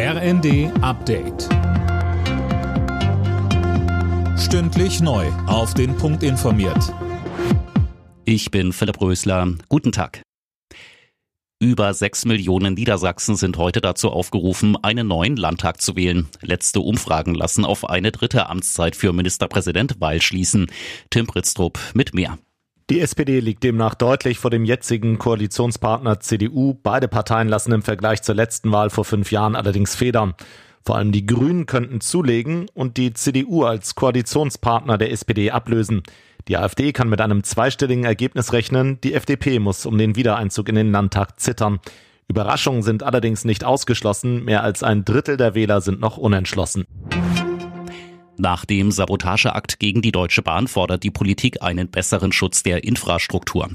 RND Update. Stündlich neu. Auf den Punkt informiert. Ich bin Philipp Rösler. Guten Tag. Über sechs Millionen Niedersachsen sind heute dazu aufgerufen, einen neuen Landtag zu wählen. Letzte Umfragen lassen auf eine dritte Amtszeit für Ministerpräsident Weil schließen. Tim Pritztrup mit mehr. Die SPD liegt demnach deutlich vor dem jetzigen Koalitionspartner CDU. Beide Parteien lassen im Vergleich zur letzten Wahl vor fünf Jahren allerdings federn. Vor allem die Grünen könnten zulegen und die CDU als Koalitionspartner der SPD ablösen. Die AfD kann mit einem zweistelligen Ergebnis rechnen. Die FDP muss um den Wiedereinzug in den Landtag zittern. Überraschungen sind allerdings nicht ausgeschlossen. Mehr als ein Drittel der Wähler sind noch unentschlossen. Nach dem Sabotageakt gegen die Deutsche Bahn fordert die Politik einen besseren Schutz der Infrastruktur.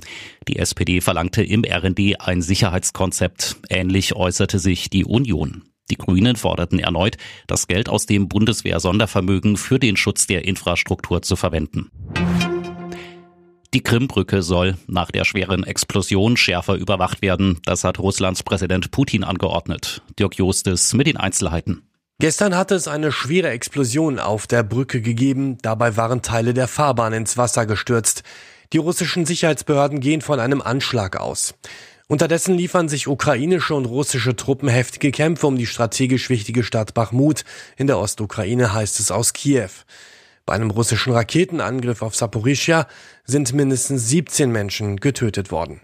Die SPD verlangte im RND ein Sicherheitskonzept. Ähnlich äußerte sich die Union. Die Grünen forderten erneut, das Geld aus dem Bundeswehr-Sondervermögen für den Schutz der Infrastruktur zu verwenden. Die Krimbrücke soll nach der schweren Explosion schärfer überwacht werden. Das hat Russlands Präsident Putin angeordnet. Dirk Justis mit den Einzelheiten. Gestern hatte es eine schwere Explosion auf der Brücke gegeben. Dabei waren Teile der Fahrbahn ins Wasser gestürzt. Die russischen Sicherheitsbehörden gehen von einem Anschlag aus. Unterdessen liefern sich ukrainische und russische Truppen heftige Kämpfe um die strategisch wichtige Stadt Bachmut. In der Ostukraine heißt es aus Kiew. Bei einem russischen Raketenangriff auf Saporischia sind mindestens 17 Menschen getötet worden.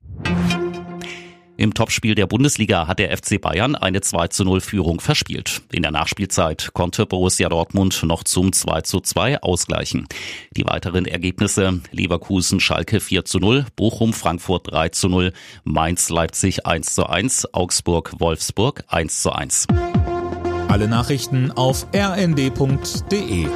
Im Topspiel der Bundesliga hat der FC Bayern eine 2 zu 0 Führung verspielt. In der Nachspielzeit konnte Borussia Dortmund noch zum 2 zu 2 ausgleichen. Die weiteren Ergebnisse Leverkusen Schalke 4 zu 0, Bochum Frankfurt 3 zu 0, Mainz Leipzig 1 zu 1, Augsburg Wolfsburg 1 zu 1. Alle Nachrichten auf rnd.de